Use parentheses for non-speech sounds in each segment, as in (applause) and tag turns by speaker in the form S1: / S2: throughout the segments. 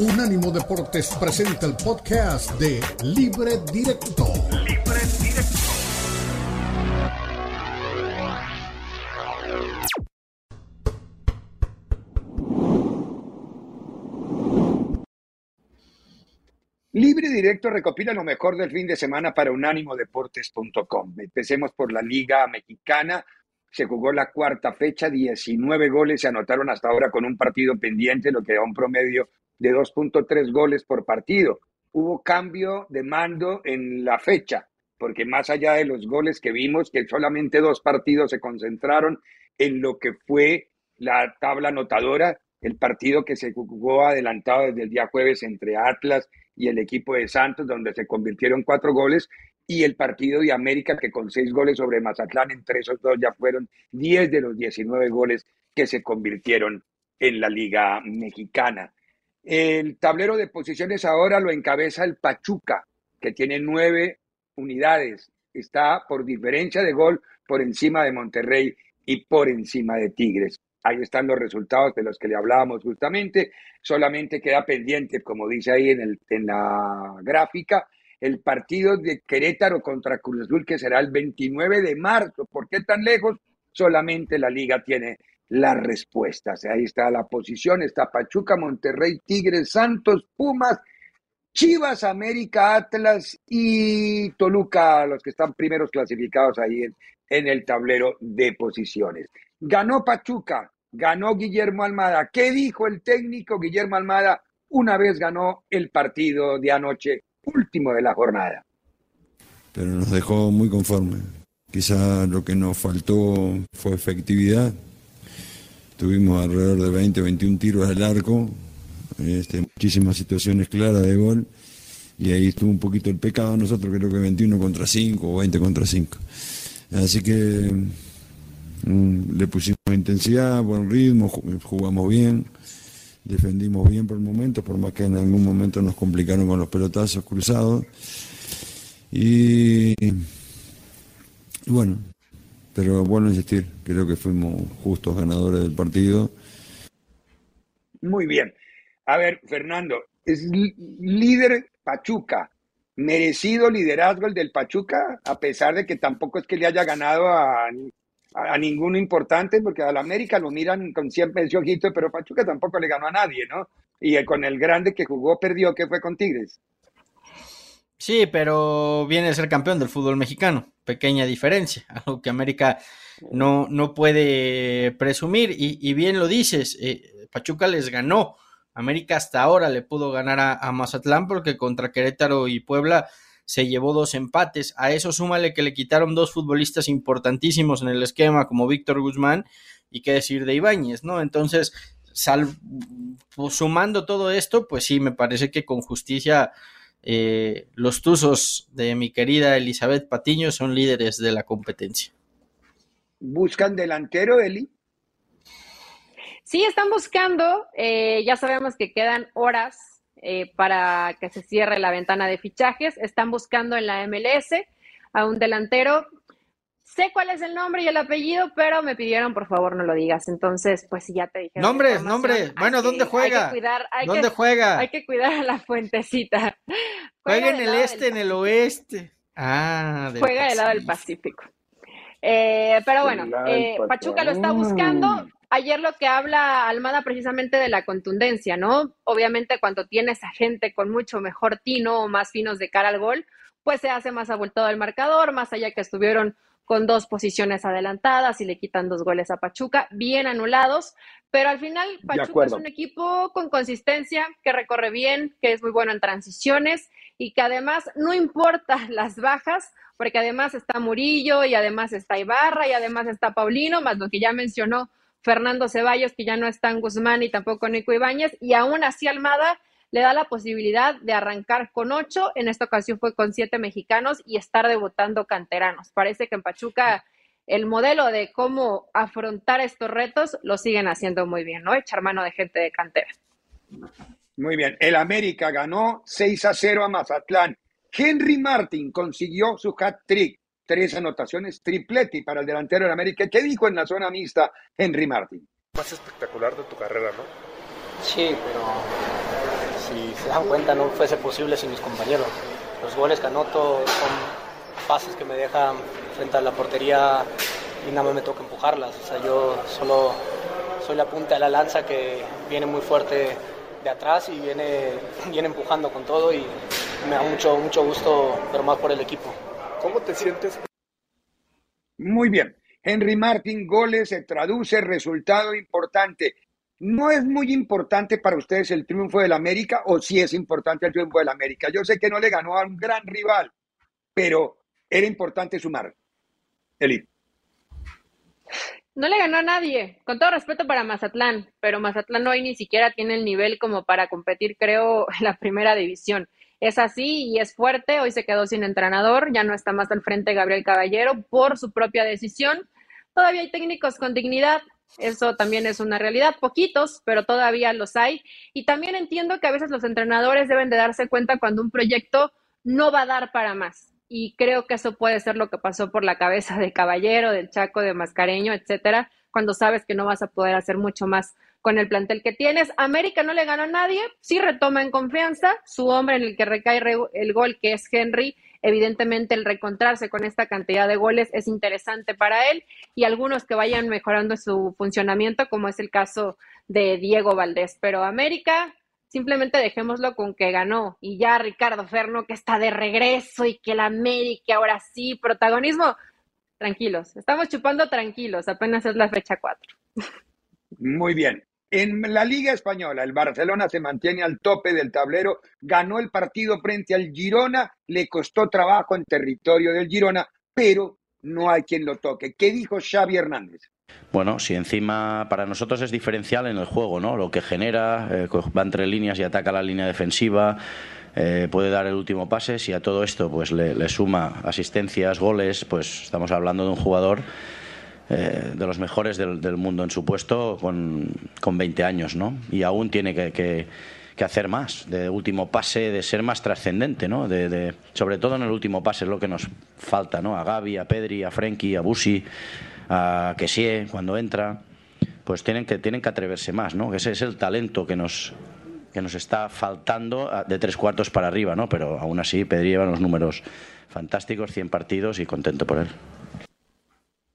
S1: Unánimo Deportes presenta el podcast de Libre Directo. Libre Directo.
S2: Libre Directo recopila lo mejor del fin de semana para unánimodeportes.com. Empecemos por la Liga Mexicana. Se jugó la cuarta fecha, 19 goles se anotaron hasta ahora con un partido pendiente, lo que da un promedio de 2.3 goles por partido. Hubo cambio de mando en la fecha, porque más allá de los goles que vimos, que solamente dos partidos se concentraron en lo que fue la tabla anotadora, el partido que se jugó adelantado desde el día jueves entre Atlas y el equipo de Santos, donde se convirtieron cuatro goles, y el partido de América, que con seis goles sobre Mazatlán, entre esos dos ya fueron 10 de los 19 goles que se convirtieron en la Liga Mexicana. El tablero de posiciones ahora lo encabeza el Pachuca, que tiene nueve unidades. Está por diferencia de gol por encima de Monterrey y por encima de Tigres. Ahí están los resultados de los que le hablábamos justamente. Solamente queda pendiente, como dice ahí en, el, en la gráfica, el partido de Querétaro contra Cruz Azul, que será el 29 de marzo. ¿Por qué tan lejos? Solamente la liga tiene las respuestas. Ahí está la posición, está Pachuca, Monterrey, Tigres, Santos, Pumas, Chivas, América, Atlas y Toluca, los que están primeros clasificados ahí en, en el tablero de posiciones. Ganó Pachuca, ganó Guillermo Almada. ¿Qué dijo el técnico Guillermo Almada una vez ganó el partido de anoche, último de la jornada?
S3: Pero nos dejó muy conformes. Quizá lo que nos faltó fue efectividad Tuvimos alrededor de 20, 21 tiros al arco, este, muchísimas situaciones claras de gol, y ahí estuvo un poquito el pecado. Nosotros creo que 21 contra 5 o 20 contra 5. Así que mm, le pusimos intensidad, buen ritmo, jugamos bien, defendimos bien por el momento, por más que en algún momento nos complicaron con los pelotazos cruzados. Y bueno, pero bueno insistir, creo que fuimos justos ganadores del partido.
S2: Muy bien. A ver, Fernando, es líder Pachuca. ¿Merecido liderazgo el del Pachuca? A pesar de que tampoco es que le haya ganado a, a, ninguno importante, porque al América lo miran con siempre ese ojito, pero Pachuca tampoco le ganó a nadie, ¿no? Y con el grande que jugó perdió, que fue con Tigres.
S4: Sí, pero viene a ser campeón del fútbol mexicano. Pequeña diferencia, (laughs) algo que América no, no puede presumir. Y, bien lo dices, eh, Pachuca les ganó. América hasta ahora le pudo ganar a, Mazatlán porque contra Querétaro y Puebla se llevó dos empates. A eso súmale que le quitaron dos futbolistas importantísimos en el esquema, como Víctor Guzmán y qué decir de Ibáñez, ¿no? Entonces, pues, sumando todo esto, pues sí, me parece que con justicia eh, los Tuzos de mi querida Elizabeth Patiño son líderes de la competencia.
S2: ¿Buscan delantero, Eli?
S5: Sí, están buscando. Eh, ya sabemos que quedan horas eh, para que se cierre la ventana de fichajes. Están buscando en la MLS a un delantero sé cuál es el nombre y el apellido, pero me pidieron por favor no lo digas. Entonces, pues ya te dije.
S4: Nombres, nombres. Bueno, ¿dónde juega? ¿Dónde juega?
S5: Hay que cuidar a la fuentecita. (laughs)
S4: Juega, en el este, en el oeste. Ah,
S5: juega del lado del Pacífico. Eh, pero bueno, eh, Pachuca lo está buscando. Ayer lo que habla Almada precisamente de la contundencia, ¿no? Obviamente cuando tienes a gente con mucho mejor tino o más finos de cara al gol, pues se hace más abultado el marcador, más allá que estuvieron con dos posiciones adelantadas y le quitan dos goles a Pachuca, bien anulados, pero al final Pachuca es un equipo con consistencia, que recorre bien, que es muy bueno en transiciones y que además no importa (laughs) las bajas, porque además está Murillo y además está Ibarra y además está Paulino, más lo que ya mencionó Fernando Ceballos, que ya no está en Guzmán y tampoco Nico Ibáñez, y aún así Almada le da la posibilidad de arrancar con ocho, en esta ocasión fue con siete mexicanos y estar debutando canteranos. Parece que en Pachuca el modelo de cómo afrontar estos retos lo siguen haciendo muy bien, ¿no? Echar mano de gente de cantera.
S2: Muy bien, el América ganó 6 a 0 a Mazatlán. Henry Martin consiguió su hat-trick, tres anotaciones tripleti para el delantero del América. ¿Qué dijo en la zona mixta Henry Martin?
S6: Más espectacular de tu carrera, ¿no?
S7: Sí, pero
S6: si se dan cuenta no fuese posible sin mis compañeros. Los goles que anoto son pases que me dejan frente a la portería y nada más me toca empujarlas. O sea, yo solo soy la punta de la lanza que viene muy fuerte de atrás y viene, (laughs) viene empujando con todo y me da mucho, mucho gusto ver más por el equipo.
S7: ¿Cómo te sientes?
S2: Muy bien. Henry Martin, goles, se traduce, resultado importante. ¿No es muy importante para ustedes el triunfo del América o sí es importante el triunfo del América? Yo sé que no le ganó a un gran rival, pero era importante sumar. Eli.
S5: No le ganó a nadie, con todo respeto para Mazatlán, pero Mazatlán hoy ni siquiera tiene el nivel como para competir, creo, en la primera división. Es así y es fuerte, hoy se quedó sin entrenador, ya no está más al frente Gabriel Caballero por su propia decisión. Todavía hay técnicos con dignidad, eso también es una realidad, poquitos, pero todavía los hay. Y también entiendo que a veces los entrenadores deben de darse cuenta cuando un proyecto no va a dar para más. Y creo que eso puede ser lo que pasó por la cabeza de Caballero, del Chaco, de Mascareño, etcétera, cuando sabes que no vas a poder hacer mucho más con el plantel que tienes. América no le gana a nadie, sí retoma en confianza, su hombre en el que recae el gol, que es Henry, evidentemente el reencontrarse con esta cantidad de goles es interesante para él y algunos que vayan mejorando su funcionamiento, como es el caso de Diego Valdés. Pero América, simplemente dejémoslo con que ganó y ya Ricardo Ferno que está de regreso y que el América ahora sí, protagonismo. Tranquilos, estamos chupando tranquilos, apenas es la fecha 4.
S2: Muy bien. En la Liga Española, el Barcelona se mantiene al tope del tablero, ganó el partido frente al Girona, le costó trabajo en territorio del Girona, pero no hay quien lo toque. ¿Qué dijo Xavi Hernández?
S8: Bueno, si encima para nosotros es diferencial en el juego, ¿no? Lo que genera, eh, va entre líneas y ataca la línea defensiva, eh, puede dar el último pase. Si a todo esto pues le suma asistencias, goles, pues estamos hablando de un jugador eh, de los mejores del, mundo en su puesto con, con 20 años, ¿no? Y aún tiene que, que, hacer más, de último pase, de ser más trascendente, ¿no? De, sobre todo en el último pase es lo que nos falta, ¿no? A Gaby, a Pedri, a Frenkie, a Busi, a Kessie cuando entra, pues tienen que, tienen que atreverse más, ¿no? Ese es el talento que nos, que nos está faltando de tres cuartos para arriba, ¿no? Pero aún así Pedri lleva los números fantásticos, 100 partidos y contento por él.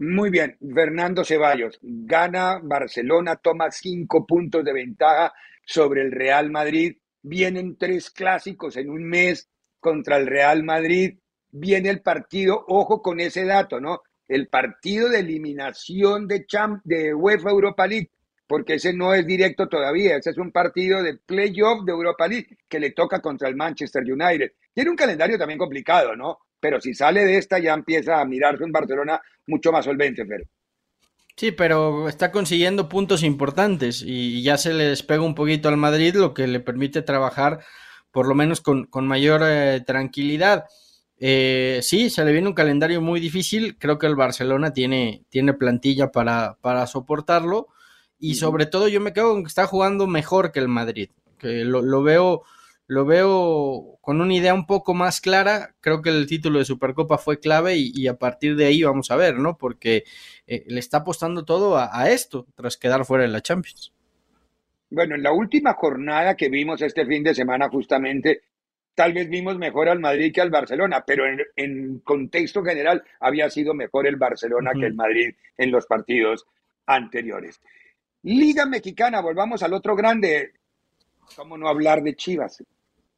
S2: Muy bien, Fernando Ceballos, gana Barcelona, toma cinco puntos de ventaja sobre el Real Madrid. Vienen tres clásicos en un mes contra el Real Madrid. Viene el partido, ojo con ese dato, ¿no? El partido de eliminación de, Champ, de UEFA Europa League, porque ese no es directo todavía, ese es un partido de playoff de Europa League que le toca contra el Manchester United. Tiene un calendario también complicado, ¿no? Pero si sale de esta ya empieza a mirarse en Barcelona mucho más solvente, Fer.
S4: Sí, pero está consiguiendo puntos importantes y ya se le despega un poquito al Madrid, lo que le permite trabajar por lo menos con, mayor eh, tranquilidad. Eh, sí, se le viene un calendario muy difícil. Creo que el Barcelona tiene, tiene plantilla para, para soportarlo. Y sobre todo yo me quedo con que está jugando mejor que el Madrid. Que lo, lo veo lo veo con una idea un poco más clara. Creo que el título de Supercopa fue clave y, a partir de ahí vamos a ver, ¿no? Porque eh, le está apostando todo a, esto tras quedar fuera de la Champions.
S2: Bueno, en la última jornada que vimos este fin de semana justamente, tal vez vimos mejor al Madrid que al Barcelona, pero en, contexto general había sido mejor el Barcelona que el Madrid en los partidos anteriores. Liga Mexicana, volvamos al otro grande. ¿Cómo no hablar de Chivas?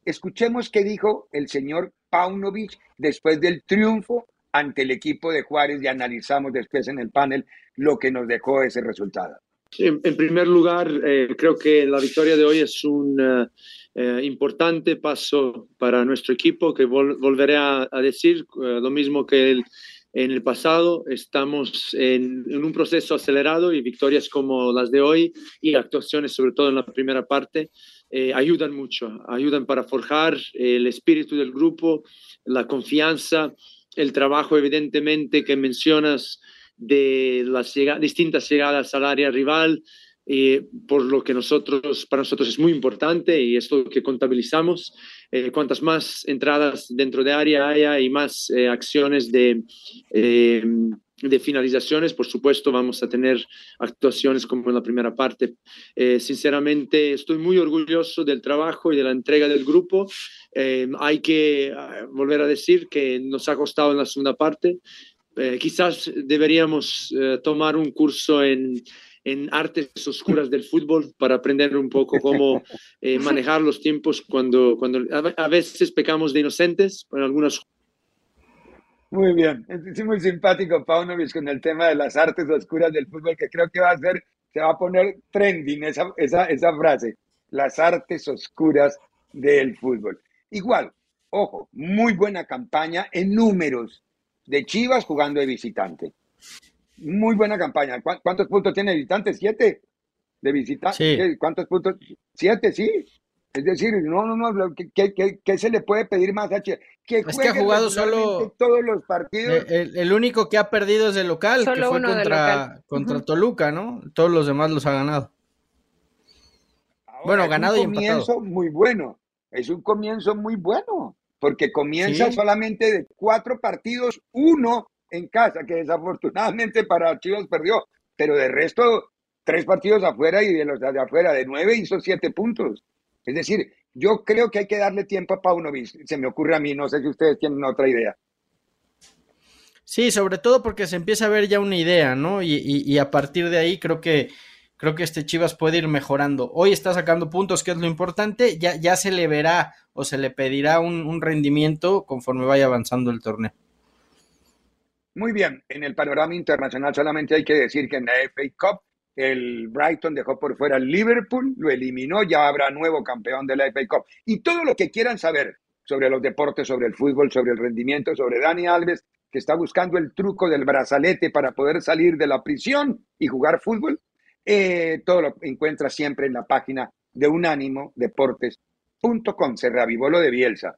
S2: Escuchemos qué dijo el señor Paunovic después del triunfo ante el equipo de Juárez y analizamos después en el panel lo que nos dejó ese resultado.
S9: en primer lugar, eh, creo que la victoria de hoy es un eh, eh, importante paso para nuestro equipo, que volveré a, decir lo mismo que en el pasado. Estamos en, en, un proceso acelerado y victorias como las de hoy y actuaciones, sobre todo en la primera parte, eh, ayudan mucho, ayudan para forjar el espíritu del grupo, la confianza, el trabajo evidentemente que mencionas de las distintas llegadas al área rival, eh, por lo que nosotros, para nosotros es muy importante y es lo que contabilizamos. Eh, cuantas más entradas dentro de área haya y más acciones de de finalizaciones. Por supuesto, vamos a tener actuaciones como en la primera parte. Eh, sinceramente, estoy muy orgulloso del trabajo y de la entrega del grupo. Eh, hay que ah, volver a decir que nos ha costado en la segunda parte. Eh, quizás deberíamos tomar un curso en, en, artes oscuras del fútbol para aprender un poco cómo manejar los tiempos cuando, cuando a, veces pecamos de inocentes en algunas
S2: muy bien, es muy simpático Paunovic con el tema de las artes oscuras del fútbol, que creo que va a ser, se va a poner trending esa, esa, esa frase, las artes oscuras del fútbol. Igual, ojo, muy buena campaña en números de Chivas jugando de visitante. Muy buena campaña. ¿Cuántos puntos tiene visitante? ¿Siete? ¿De visitante? ¿Cuántos puntos? Siete, sí. Es decir, no, no, no, ¿qué, se le puede pedir más a Que
S4: es que ha jugado solo
S2: todos los partidos.
S4: El, único que ha perdido es el local, que fue contra, contra Toluca, ¿no? Todos los demás los ha ganado. bueno, ganado y empatado.
S2: Es un comienzo muy bueno, es un comienzo muy bueno, porque comienza solamente de cuatro partidos, uno en casa, que desafortunadamente para Chivas perdió, pero de resto, tres partidos afuera y de los de afuera, de nueve hizo siete puntos. Es decir, yo creo que hay que darle tiempo a Paunovic. Se me ocurre a mí, no sé si ustedes tienen otra idea.
S4: Sí, sobre todo porque se empieza a ver ya una idea, ¿no? Y, a partir de ahí creo que creo que este Chivas puede ir mejorando. Hoy está sacando puntos, que es lo importante. Ya, ya se le verá o se le pedirá un, un rendimiento conforme vaya avanzando el torneo.
S2: Muy bien, en el panorama internacional solamente hay que decir que en la FA Cup el Brighton dejó por fuera al Liverpool, lo eliminó, ya habrá nuevo campeón de la FA Cup. Y todo lo que quieran saber sobre los deportes, sobre el fútbol, sobre el rendimiento, sobre Dani Alves, que está buscando el truco del brazalete para poder salir de la prisión y jugar fútbol, eh, todo lo encuentra siempre en la página de unánimodeportes.com. Se reavivó lo de Bielsa.